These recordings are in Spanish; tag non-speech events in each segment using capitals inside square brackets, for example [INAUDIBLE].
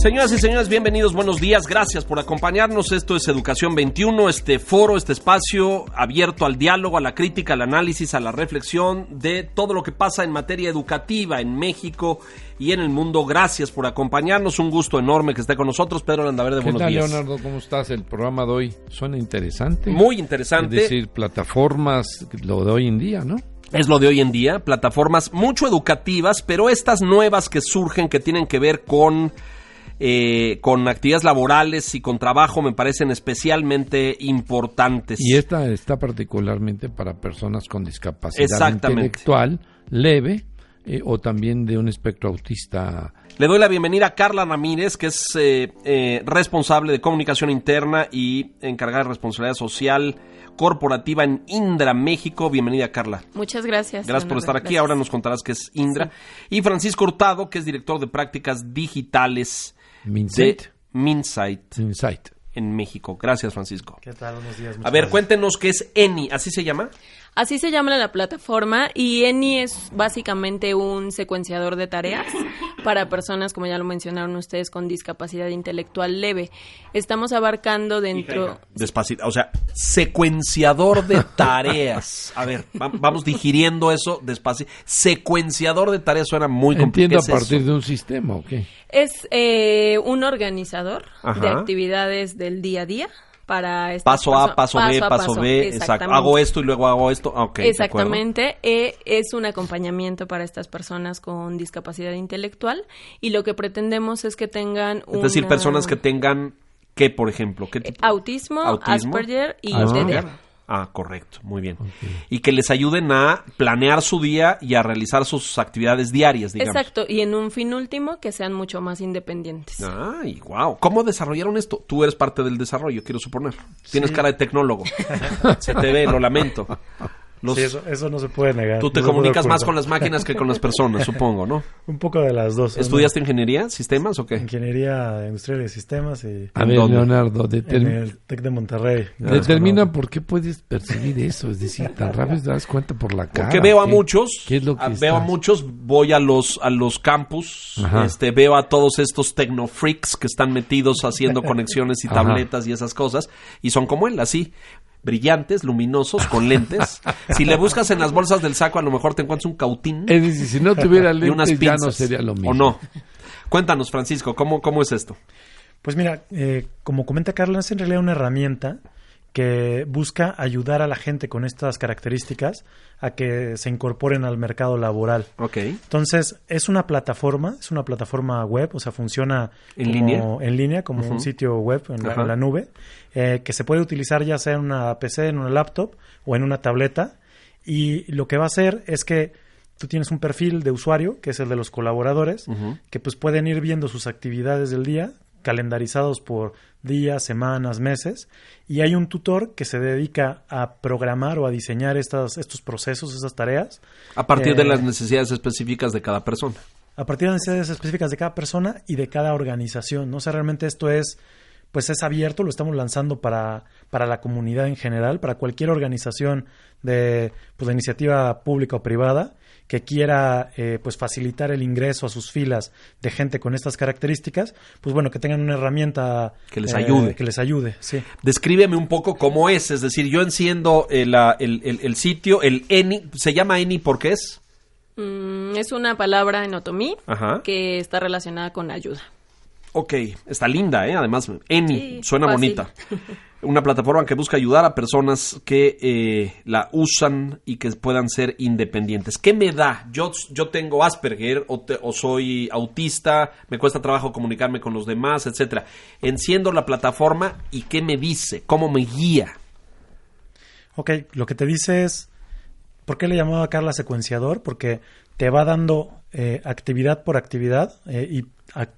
Señoras y señores, bienvenidos, buenos días, gracias por acompañarnos. Esto es Educación 21, este foro, este espacio abierto al diálogo, a la crítica, al análisis, a la reflexión de todo lo que pasa en materia educativa en México y en el mundo. Gracias por acompañarnos, un gusto enorme que esté con nosotros. Pedro Landaverde, ¿Qué buenos tal, días. Leonardo? ¿Cómo estás? El programa de hoy suena interesante. Muy interesante. Es decir, plataformas, lo de hoy en día, ¿no? es lo de hoy en día, plataformas mucho educativas, pero estas nuevas que surgen que tienen que ver con, eh, con actividades laborales y con trabajo me parecen especialmente importantes. Y esta está particularmente para personas con discapacidad intelectual leve eh, o también de un espectro autista. Le doy la bienvenida a Carla Ramírez, que es eh, eh, responsable de comunicación interna y encargada de responsabilidad social corporativa en Indra, México. Bienvenida, Carla. Muchas gracias. Gracias por estar aquí. Gracias. Ahora nos contarás qué es Indra. Y Francisco Hurtado, que es director de prácticas digitales Minsight. de Minsight Insight. en México. Gracias, Francisco. ¿Qué tal? Buenos días. A ver, gracias. cuéntenos qué es ENI, ¿así se llama? Así se llama la plataforma y ENI es básicamente un secuenciador de tareas para personas, como ya lo mencionaron ustedes, con discapacidad intelectual leve. Estamos abarcando dentro... Despacito, o sea, secuenciador de [LAUGHS] tareas. A ver, va- vamos digiriendo eso despacito. Secuenciador de tareas suena muy Entiendo a complicado. partir de un sistema, ¿ok? Es eh, un organizador Ajá. de actividades del día a día para Paso A, paso B, a paso, B, exacto. Hago esto y luego hago esto. Ah. Exactamente, eh, es un acompañamiento para estas personas con discapacidad intelectual y lo que pretendemos es que tengan Es decir, una- personas que tengan, ¿qué, por ejemplo? ¿Qué tipo? autismo, Autismo. Asperger y Asperger. TDA. Ah, correcto, muy bien. Y que les ayuden a planear su día y a realizar sus actividades diarias, digamos. Exacto, y en un fin último que sean mucho más independientes. Ay, wow. ¿Cómo desarrollaron esto? Tú eres parte del desarrollo, quiero suponer. Tienes cara de tecnólogo. [LAUGHS] Se te ve, lo lamento. Los- Sí, eso, eso no se puede negar. tú te no comunicas más con las máquinas que con las personas, supongo, ¿no? [LAUGHS] Un poco de las dos. ¿Estudiaste ingeniería, sistemas o qué? Ingeniería industrial de sistemas y A ¿En ver, dónde? Leonardo, en determina, el TEC de Monterrey. determina por qué puedes percibir eso. Es decir, tan rápido te das cuenta por la cara. Porque veo a ¿qué? muchos, ¿Qué es lo que a- veo a muchos, voy a los a los campus, Ajá. este veo a todos estos tecnofreaks que están metidos haciendo conexiones y Ajá. tabletas y esas cosas y son como él, así brillantes, luminosos, con lentes. [LAUGHS] si le buscas en las bolsas del saco, a lo mejor te encuentras un cautín Es decir, si no tuviera [LAUGHS] y unas lentes ya pinzas. no sería lo mismo. ¿O no? Cuéntanos, Francisco, ¿cómo, cómo es esto? Pues mira, eh, como comenta Carla, es en realidad una herramienta que busca ayudar a la gente con estas características a que se incorporen al mercado laboral. Ok. Entonces, es una plataforma, es una plataforma web, o sea, funciona ¿En como- línea? en línea, como un sitio web en la, Ajá. en la nube, eh, que se puede utilizar ya sea en una PC, en una laptop o en una tableta. Y lo que va a hacer es que tú tienes un perfil de usuario, que es el de los colaboradores, que pues pueden ir viendo sus actividades del día, calendarizados por días, semanas, meses, y hay un tutor que se dedica a programar o a diseñar estas, estos procesos, estas tareas, A partir de Eh, las necesidades específicas de cada persona. a partir de necesidades específicas de cada persona y de cada organización. ¿no? O sea, realmente esto es, pues es abierto, lo estamos lanzando para, para la comunidad en general, para cualquier organización de, pues, de iniciativa pública o privada que quiera eh, pues facilitar el ingreso a sus filas de gente con estas características, pues bueno, que tengan una herramienta Que les eh, ayude. que les ayude, sí. Descríbeme un poco cómo es, es decir, yo enciendo el, ah, el- el- el sitio, el ENI, se llama ENI porque es. Mm, es una palabra en otomí Ajá. que está relacionada con ayuda. Ok, está linda, ¿eh? Además, ENI, Sí, suena fácil. bonita. [LAUGHS] Una plataforma que busca ayudar a personas que eh, la usan y que puedan ser independientes. ¿Qué me da? Yo, yo tengo Asperger o, o soy autista, me cuesta trabajo comunicarme con los demás, etcétera. Enciendo la plataforma y ¿qué me dice? ¿Cómo me guía? Ok, lo que te dice es, ¿por qué le llamaba Carla secuenciador? Porque te va dando eh, actividad por actividad eh,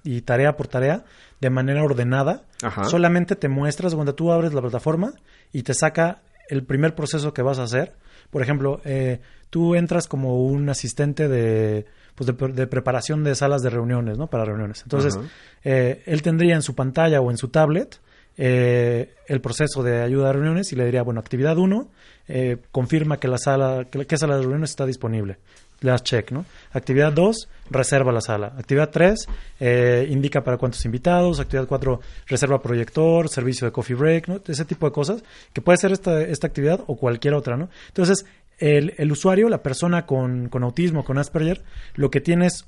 y, tarea por tarea de manera ordenada. Ajá. Solamente te muestras cuando tú abres la plataforma y te saca el primer proceso que vas a hacer. Por ejemplo, eh, tú entras como un asistente de, pues de, de preparación de salas de reuniones, ¿no? Para reuniones. Entonces, eh, él tendría en su pantalla o en su tablet eh, el proceso de ayuda a reuniones y le diría, bueno, actividad 1, eh, confirma que la sala, que, que sala de reuniones está disponible. Le das check, ¿no? Actividad 2, reserva la sala. Actividad 3, eh, indica para cuántos invitados. Actividad 4, reserva proyector, servicio de coffee break, ¿no? Ese tipo de cosas que puede ser esta, esta actividad o cualquier otra, ¿no? Entonces, el, el usuario, la persona con, con autismo, con Asperger, lo que tiene es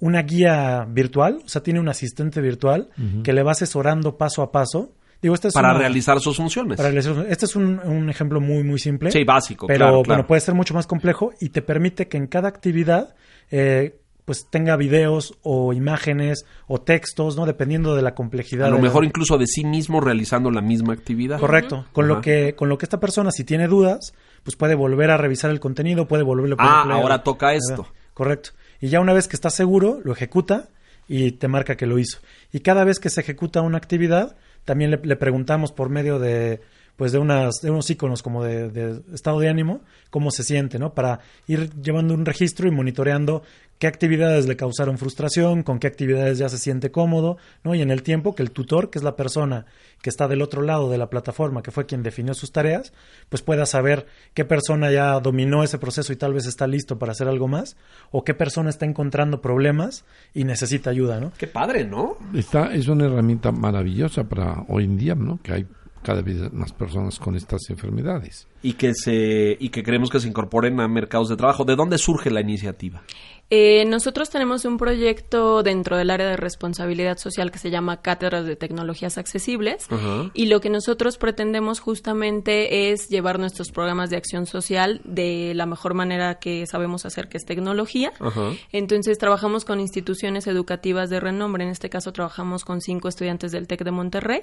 una guía virtual, o sea, tiene un asistente virtual que le va asesorando paso a paso. Digo, este es Para una- realizar sus funciones. para realizar- Este es un, un ejemplo muy, muy simple. Sí, básico, Pero claro, bueno, puede ser mucho más complejo y te permite que en cada actividad eh, pues tenga videos o imágenes o textos, ¿no? Dependiendo de la complejidad. A lo la- mejor incluso de sí mismo realizando la misma actividad. Correcto. Con Ajá. lo que con lo que esta persona si tiene dudas, pues puede volver a revisar el contenido, puede volverlo a Ah, ahora toca esto. Correcto. Y ya una vez que está seguro, lo ejecuta y te marca que lo hizo. Y cada vez que se ejecuta una actividad, también le, le preguntamos por medio de pues de unas de unos iconos como de, de estado de ánimo cómo se siente no para ir llevando un registro y monitoreando qué actividades le causaron frustración con qué actividades ya se siente cómodo no y en el tiempo que el tutor que es la persona que está del otro lado de la plataforma que fue quien definió sus tareas pues pueda saber qué persona ya dominó ese proceso y tal vez está listo para hacer algo más o qué persona está encontrando problemas y necesita ayuda no Qué padre, ¿no? Está, es una herramienta maravillosa para hoy en día, ¿no? Que hay cada vez más personas con estas enfermedades. Y que se y que queremos que se incorporen a mercados de trabajo. ¿De dónde surge la iniciativa? Eh, nosotros tenemos un proyecto dentro del área de responsabilidad social que se llama Cátedras de Tecnologías Accesibles y lo que nosotros pretendemos justamente es llevar nuestros programas de acción social de la mejor manera que sabemos hacer, que es tecnología. Entonces trabajamos con instituciones educativas de renombre, en este caso trabajamos con cinco estudiantes del TEC de Monterrey.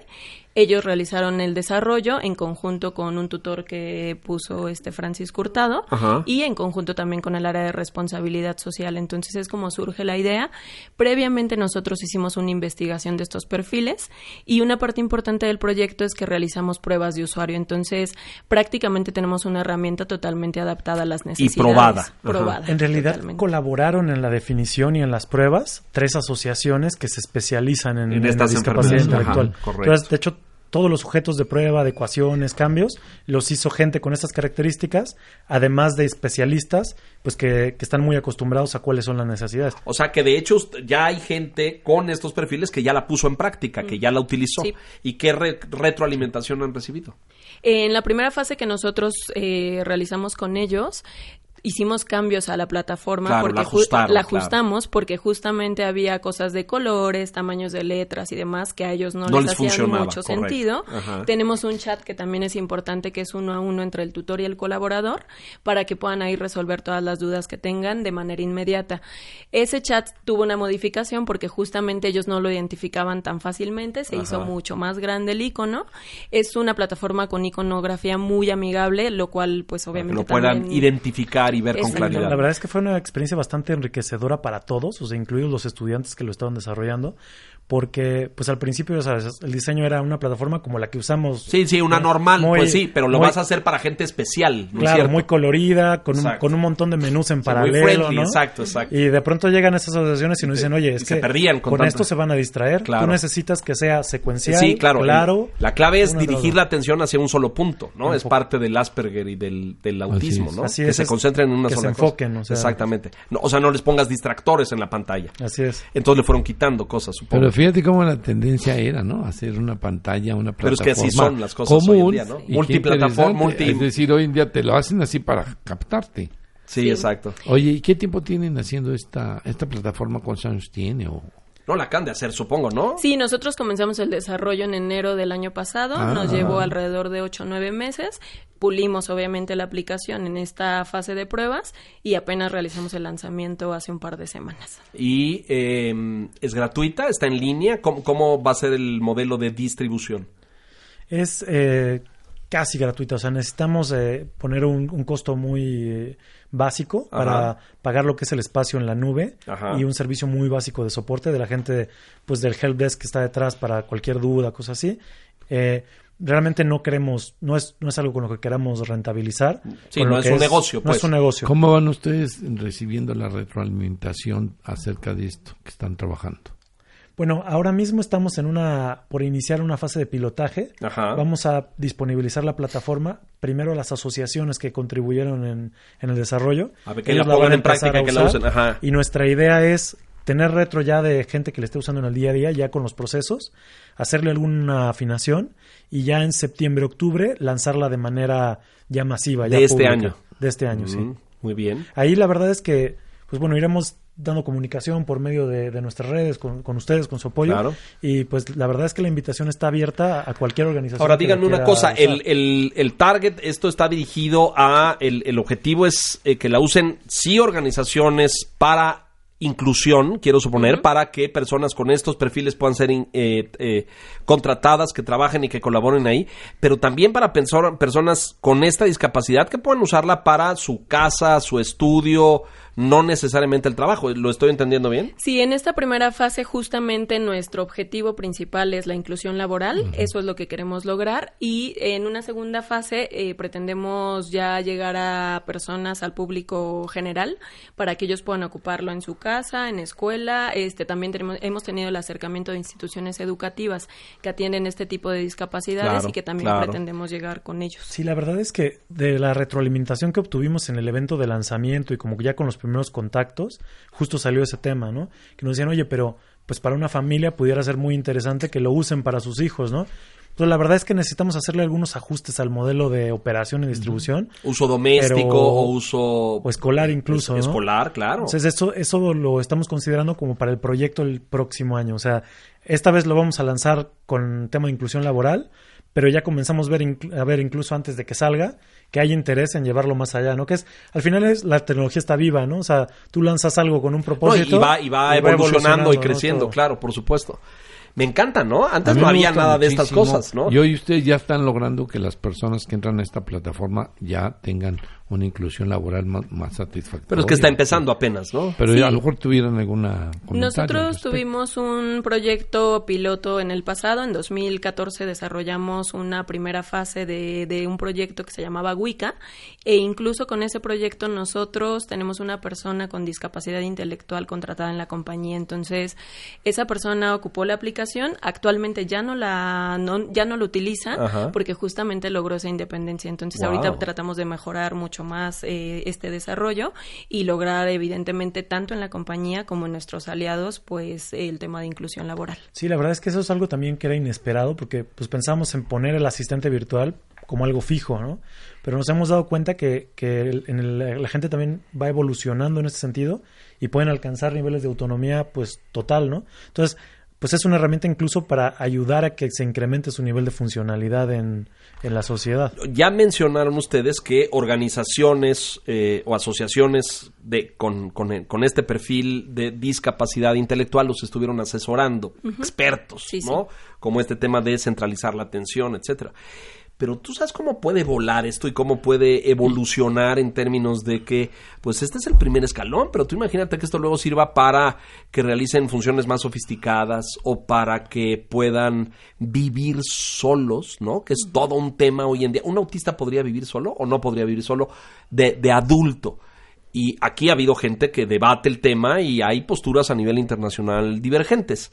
Ellos realizaron el desarrollo en conjunto con un tutor que puso este Francisco Hurtado y en conjunto también con el área de responsabilidad social. Entonces es como surge la idea. Previamente nosotros hicimos una investigación de estos perfiles y una parte importante del proyecto es que realizamos pruebas de usuario. Entonces prácticamente tenemos una herramienta totalmente adaptada a las necesidades. probada. Ajá. Probada, En realidad totalmente. colaboraron en la definición y en las pruebas tres asociaciones que se especializan en, En en la estas discapacidad intelectual. Ajá, correcto. Entonces, de hecho, todos los sujetos de prueba, adecuaciones, cambios, los hizo gente con estas características, además de especialistas, pues que, que están muy acostumbrados a cuáles son las necesidades. O sea que de hecho ya hay gente con estos perfiles que ya la puso en práctica, que ya la utilizó. Sí. ¿Y qué re- retroalimentación han recibido? En la primera fase que nosotros eh, realizamos con ellos, hicimos cambios a la plataforma Claro, porque la ju- ajustaron, la claro. ajustamos porque justamente había cosas de colores, tamaños de letras y demás que a ellos no, No les, les hacían mucho correcto. sentido. Ajá. Tenemos un chat que también es importante que es uno a uno entre el tutor y el colaborador para que puedan ahí resolver todas las dudas que tengan de manera inmediata. Ese chat tuvo una modificación porque justamente ellos no lo identificaban tan fácilmente, se hizo mucho más grande el icono. Es una plataforma con iconografía muy amigable, lo cual pues obviamente lo puedan también- identificar y ver con claridad. La verdad es que fue una experiencia bastante enriquecedora para todos, o sea, incluidos los estudiantes que lo estaban desarrollando, porque pues al principio, sabes, el diseño era una plataforma como la que usamos. Sí, sí, una normal, muy- pues sí, pero lo muy- vas a hacer para gente especial, ¿no Claro, muy colorida, con un, con un montón de menús en Sí, muy paralelo, friendly, ¿no? exacto, exacto. Y de pronto llegan esas asociaciones y nos dicen, oye, es y que se perdían con esto se van a distraer. Claro. Tú necesitas que sea secuencial, Sí, claro. claro. la clave es dirigir la atención hacia un solo punto, ¿no? Es parte del Asperger y del, del autismo, es. ¿no? Así que es, se concentren en una que se sola cosa. enfoquen, o sea. Exactamente. No, o sea, no les pongas distractores en la pantalla. Así es. Entonces le fueron quitando cosas, supongo. Pero fíjate cómo la tendencia era, ¿no? Hacer una pantalla, una Pero es plataforma que así son las cosas hoy común. en día, ¿no? Multiplataforma, multi- Es decir, hoy en día te lo hacen así para captarte. sí, Sí. exacto. Oye, ¿y qué tiempo tienen haciendo esta esta plataforma? ¿Cuántos años tiene? O... No la acaban de hacer, supongo, ¿no? Sí, nosotros comenzamos el desarrollo en enero del año pasado, Ah. nos llevó alrededor de 8 o 9 meses, pulimos obviamente la aplicación en esta fase de pruebas y apenas realizamos el lanzamiento hace un par de semanas. Y eh, es gratuita, está en línea. ¿Cómo, cómo va a ser el modelo de distribución? Es eh, casi gratuita, o sea, necesitamos eh, poner un, un costo muy eh, básico Ajá. para pagar lo que es el espacio en la nube Ajá. y un servicio muy básico de soporte de la gente pues del helpdesk que está detrás para cualquier duda, cosas así. Eh, realmente no queremos, no es, no es algo con lo que queramos rentabilizar. Sí, no es un negocio, No pues. es un negocio. ¿Cómo van ustedes recibiendo la retroalimentación acerca de esto que están trabajando? Bueno, ahora mismo estamos en una, por iniciar una fase de pilotaje. Ajá. Vamos a disponibilizar la plataforma primero a las asociaciones que contribuyeron en, en el desarrollo. A ver, que Ellos la pongan van a en práctica, a que la usen, ajá. Y nuestra idea es tener retro ya de gente que le esté usando en el día a día, ya con los procesos, hacerle alguna afinación y ya en septiembre, octubre lanzarla de manera ya masiva. Ya De este pública. año. De este año, sí. Mm, Muy bien. Ahí la verdad es que, pues bueno, iremos dando comunicación por medio de, de nuestras redes, con, con ustedes, con su apoyo. Claro. Y pues la verdad es que la invitación está abierta a cualquier organización. Ahora díganme una cosa, el, el, el target, esto está dirigido a, el, el objetivo es eh, que la usen sí organizaciones para inclusión, quiero suponer, para que personas con estos perfiles puedan ser in- eh, eh, contratadas, que trabajen y que colaboren ahí, pero también para pensar- personas con esta discapacidad que puedan usarla para su casa, su estudio, no necesariamente el trabajo. ¿Lo estoy entendiendo bien? Sí, en esta primera fase justamente nuestro objetivo principal es la inclusión laboral, eso es lo que queremos lograr y en una segunda fase eh, pretendemos ya llegar a personas, al público general, para que ellos puedan ocuparlo en su casa, en escuela, este también tenemos, hemos tenido el acercamiento de instituciones educativas que atienden este tipo de discapacidades Claro, y que también claro. pretendemos llegar con ellos. Sí, la verdad es que de la retroalimentación que obtuvimos en el evento de lanzamiento y como ya con los primeros contactos, justo salió ese tema, ¿no? Que nos decían, oye, pero pues para una familia pudiera ser muy interesante que lo usen para sus hijos, ¿no? Pues la verdad es que necesitamos hacerle algunos ajustes al modelo de operación y distribución, Uso doméstico Pero- o uso... o escolar incluso, ¿no? Escolar, claro. Entonces eso, eso lo estamos considerando como para el proyecto el próximo año. O sea, esta vez lo vamos a lanzar con tema de inclusión laboral, pero ya comenzamos a ver, a ver incluso antes de que salga que hay interés en llevarlo más allá, ¿no? Que es, al final es, la tecnología está viva, ¿no? O sea, tú lanzas algo con un No, propósito. y va, y va evolucionando y creciendo, ¿no? claro, por supuesto. Me encanta, ¿no? Antes no había nada de estas cosas, ¿no? Y hoy ustedes ya están logrando que las personas que entran a esta plataforma ya tengan una inclusión laboral más, más satisfactoria. Pero es que está empezando apenas, ¿no? Pero Sí. a lo mejor tuvieran alguna Nosotros tuvimos un proyecto piloto en el pasado, en 2014 desarrollamos una primera fase de, de un proyecto que se llamaba Wicca e incluso con ese proyecto nosotros tenemos una persona con discapacidad intelectual contratada en la compañía, entonces esa persona ocupó la aplicación, actualmente ya no la no, ya no la utiliza Ajá. porque justamente logró esa independencia, entonces Wow. ahorita tratamos de mejorar mucho más eh, este desarrollo y lograr evidentemente tanto en la compañía como en nuestros aliados pues el tema de inclusión laboral. Sí, la verdad es que eso es algo también que era inesperado porque pues pensamos en poner el asistente virtual como algo fijo, ¿no? Pero nos hemos dado cuenta que, que la gente también va evolucionando en este sentido y pueden alcanzar niveles de autonomía pues total, ¿no? Entonces, pues es una herramienta incluso para ayudar a que se incremente su nivel de funcionalidad en, en la sociedad. Ya mencionaron ustedes que organizaciones eh, o asociaciones de, con, con- con este perfil de discapacidad intelectual los estuvieron asesorando, expertos, Sí, sí. ¿no? Como este tema de centralizar la atención, etcétera. Pero tú sabes cómo puede volar esto y cómo puede evolucionar en términos de que, pues este es el primer escalón, pero tú imagínate que esto luego sirva para que realicen funciones más sofisticadas o para que puedan vivir solos, ¿no? Que es todo un tema hoy en día. ¿Un autista podría vivir solo o no podría vivir solo de, de adulto? Y aquí ha habido gente que debate el tema y hay posturas a nivel internacional divergentes.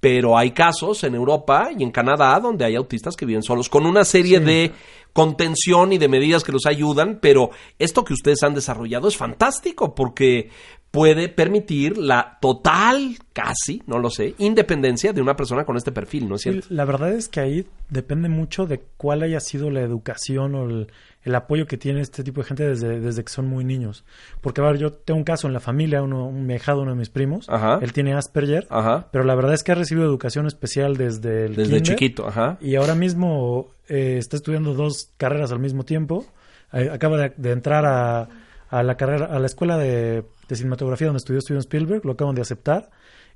Pero hay casos en Europa y en Canadá donde hay autistas que viven solos con una serie de contención y de medidas que los ayudan, pero esto que ustedes han desarrollado es fantástico porque puede permitir la total, casi, no lo sé, independencia de una persona con este perfil, ¿no es cierto? la verdad es que ahí depende mucho de cuál haya sido la educación o el, el apoyo que tiene este tipo de gente desde, desde que son muy niños. Porque, a ver, yo tengo un caso en la familia, uno, un viejado, uno de mis primos, Ajá. él tiene Asperger, Ajá. pero la verdad es que ha recibido educación especial desde el Desde kinder, chiquito, ajá. Y ahora mismo eh, está estudiando dos carreras al mismo tiempo. Eh, acaba de, de entrar a, a la carrera, a la escuela de de cinematografía donde estudió Steven Spielberg, lo acaban de aceptar.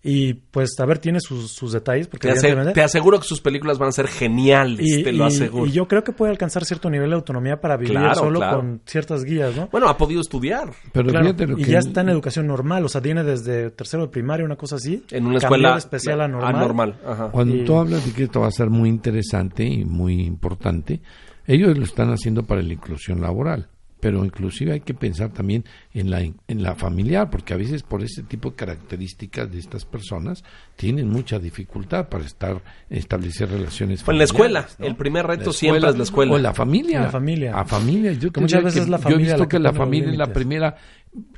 Y pues, a ver, tiene sus, sus detalles. Porque Te, aseguro que sus películas van a ser geniales, y, te lo y- aseguro. y yo creo que puede alcanzar cierto nivel de autonomía para vivir Claro, solo claro. con ciertas guías, ¿no? Bueno, ha podido estudiar Pero Claro, fíjate lo y que... ya está en educación normal, o sea, tiene desde tercero de primaria, una cosa así. en una escuela de especial a normal. anormal, ajá. Cuando Y- tú hablas de que esto va a ser muy interesante y muy importante, ellos lo están haciendo para la inclusión laboral, pero inclusive hay que pensar también en la, en la familiar, porque a veces por ese tipo de características de estas personas tienen mucha dificultad para estar establecer relaciones Fue en la escuela. El primer reto siempre es la escuela. O la familia. La familia. A familia. Yo muchas veces que la Yo he familia visto la que que la familia es la primera...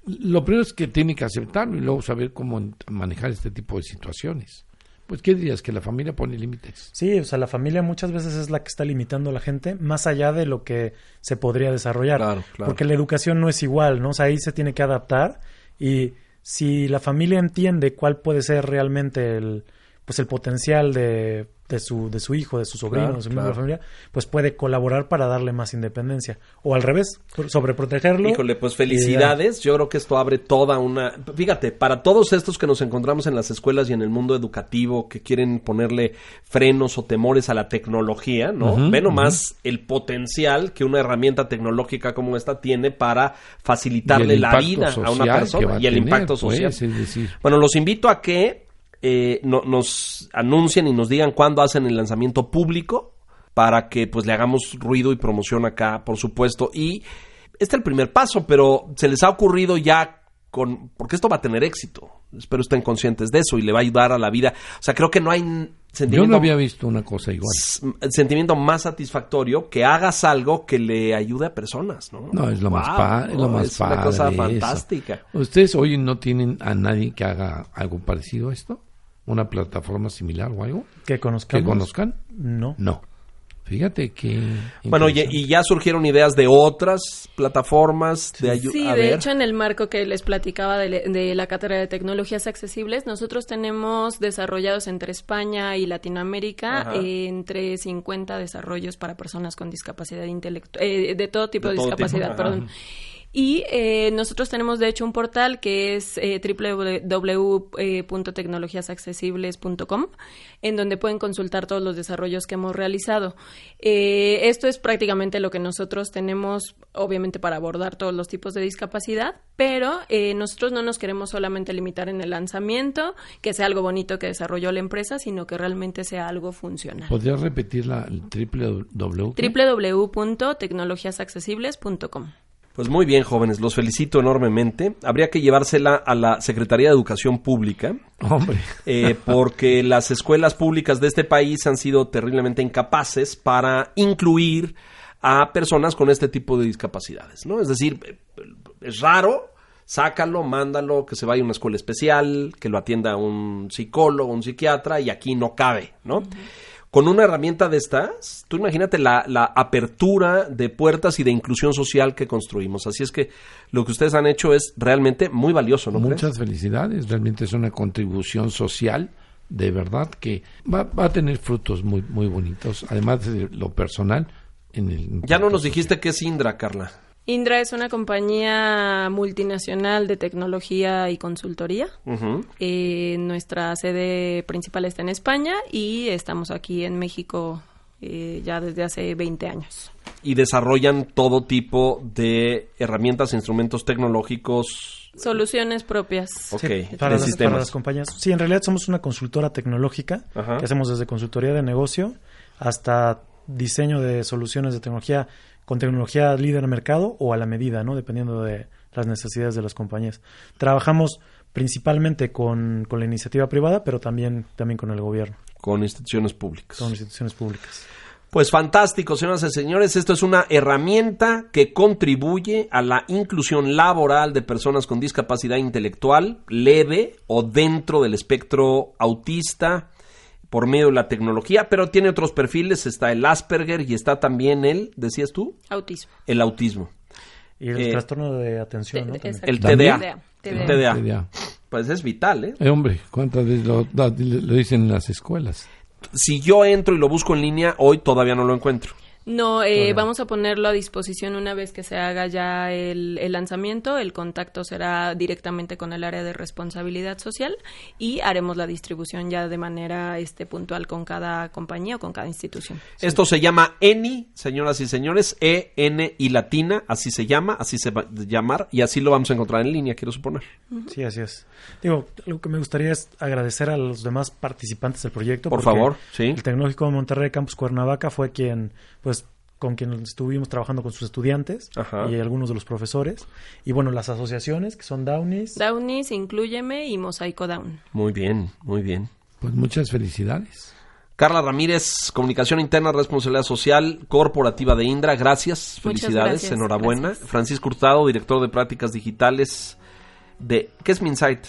Lo primero es que tiene que aceptarlo y luego saber cómo manejar este tipo de situaciones. Pues, ¿qué dirías? Que la familia pone límites. Sí, o sea, la familia muchas veces es la que está limitando a la gente más allá de lo que se podría desarrollar. Claro, claro. Porque la educación no es igual, ¿no? O sea, ahí se tiene que adaptar y si la familia entiende cuál puede ser realmente el pues el potencial de, de su de su hijo, de su sobrino, Claro, de su miembro de la familia, pues puede colaborar para darle más independencia o al revés, sobreprotegerlo. Híjole, pues felicidades. Yo creo que esto abre toda una... Fíjate, para todos estos que nos encontramos en las escuelas y en el mundo educativo que quieren ponerle frenos o temores a la tecnología, ¿no? Ve nomás el potencial que una herramienta tecnológica como esta tiene para facilitarle la vida a una persona y el tener, impacto pues, social. decir, Bueno, los invito a que eh, no- nos anuncien y nos digan cuándo hacen el lanzamiento público para que pues le hagamos ruido y promoción acá, por supuesto. Y este es el primer paso, pero se les ha ocurrido ya con... porque esto va a tener éxito. Espero estén conscientes de eso y le va a ayudar a la vida. O sea, creo que no hay yo sentimiento, no había visto una cosa igual. sentimiento más satisfactorio que hagas algo que le ayude a personas, ¿no? No, es lo más, pa- es más Es una padre. cosa eso. fantástica. ¿Ustedes hoy no tienen a nadie que haga algo parecido a esto? ¿Una plataforma similar o algo? que ¿Que conozcamos. conozcan? No. No. Fíjate que... Bueno, y, y ya surgieron ideas de otras plataformas de ayuda. Sí, de hecho, en el marco que les platicaba de, le- de la cátedra de tecnologías accesibles, nosotros tenemos desarrollados entre España y Latinoamérica eh, entre 50 desarrollos para personas con discapacidad intelectual, de todo tipo De de, todo discapacidad, tipo, ajá. Y eh, nosotros tenemos, de hecho, un portal que es eh, www.tecnologiasaccesibles.com, en donde pueden consultar todos los desarrollos que hemos realizado. Eh, esto es prácticamente lo que nosotros tenemos, obviamente, para abordar todos los tipos de discapacidad, pero eh, nosotros no nos queremos solamente limitar en el lanzamiento, que sea algo bonito que desarrolló la empresa, sino que realmente sea algo funcional. ¿Podrías repetir la www.tecnologiasaccesibles.com. Pues muy bien, jóvenes, los felicito enormemente. Habría que llevársela a la Secretaría de Educación Pública, Hombre, eh, porque las escuelas públicas de este país han sido terriblemente incapaces para incluir a personas con este tipo de discapacidades, ¿no? Es decir, eh, es raro, sácalo, mándalo, que se vaya a una escuela especial, que lo atienda un psicólogo, un psiquiatra, y aquí no cabe, ¿no? Con una herramienta de estas, tú imagínate la, la apertura de puertas y de inclusión social que construimos. Así es que lo que ustedes han hecho es realmente muy valioso, ¿no crees? muchas felicidades. Realmente es una contribución social, de verdad, que va, va a tener frutos muy, muy bonitos. Además de lo personal. En el Ya no nos dijiste qué es Indra, Carla. Indra es una compañía multinacional de tecnología y consultoría. Eh, nuestra sede principal está en España y estamos aquí en México eh, ya desde hace 20 años. Y desarrollan todo tipo de herramientas instrumentos tecnológicos. Soluciones propias. Ok, Sí, de para, las, sistemas. para las compañías. Sí, en realidad somos una consultora tecnológica Ajá. que hacemos desde consultoría de negocio hasta diseño de soluciones de tecnología con tecnología líder en mercado o a la medida, ¿no? Dependiendo de las necesidades de las compañías. Trabajamos principalmente con, con la iniciativa privada, pero también, también con el gobierno, con instituciones públicas. con instituciones públicas. Pues fantástico, señoras y señores. Esto es una herramienta que contribuye a la inclusión laboral de personas con discapacidad intelectual leve o dentro del espectro autista por medio de la tecnología, pero tiene otros perfiles. Está el Asperger y está también el, decías tú, Autismo. el autismo. Y el Eh, trastorno de atención, ¿no? Exacto. El. TDA. TDA. El TDA. TDA. Pues es vital, ¿eh? Eh, hombre, ¿cuántas veces lo, lo- lo dicen en las escuelas? Si yo entro y lo busco en línea, hoy todavía no lo encuentro. No, eh, vamos a ponerlo a disposición una vez que se haga ya el, el lanzamiento. El contacto será directamente con el área de responsabilidad social y haremos la distribución ya de manera este, puntual con cada compañía o con cada institución. Esto se llama ENI, señoras y señores, E-N y latina, así se llama, así se va a llamar y así lo vamos a encontrar en línea, quiero suponer. Sí, así es. Digo, lo que me gustaría es agradecer a los demás participantes del proyecto. Por favor, sí. El Tecnológico de Monterrey Campus Cuernavaca fue quien, pues, con quien estuvimos trabajando con sus estudiantes Ajá. y algunos de los profesores. Y bueno, las asociaciones que son Downies. Downies, Inclúyeme y Mosaico Down. Muy bien, muy bien. Pues muchas felicidades. Carla Ramírez, Comunicación Interna, Responsabilidad Social Corporativa de Indra, gracias, Muchas felicidades, gracias, enhorabuena. gracias. Francisco Hurtado, Director de Prácticas Digitales de... ¿Qué es Minsight?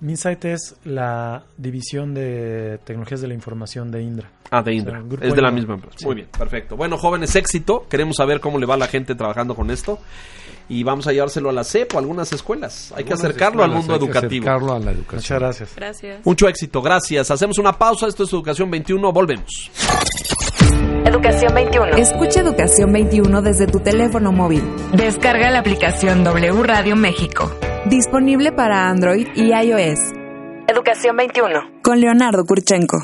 Minsight es la división de tecnologías de la información de Indra. Ah, de O Indra. sea, es de la misma empresa. Sí. Muy bien, perfecto. Bueno, jóvenes, éxito. Queremos saber cómo le va a la gente trabajando con esto. Y vamos a llevárselo a la CEP o a algunas escuelas. Hay que acercarlo al mundo hay que educativo. acercarlo a la educación. Muchas gracias. Gracias. Mucho éxito, gracias. Hacemos una pausa. Esto es Educación 21. Volvemos. Educación 21. Escucha Educación 21 desde tu teléfono móvil. Descarga la aplicación W Radio México. Disponible para Android y iOS. Educación 21. Con Leonardo Kurchenko.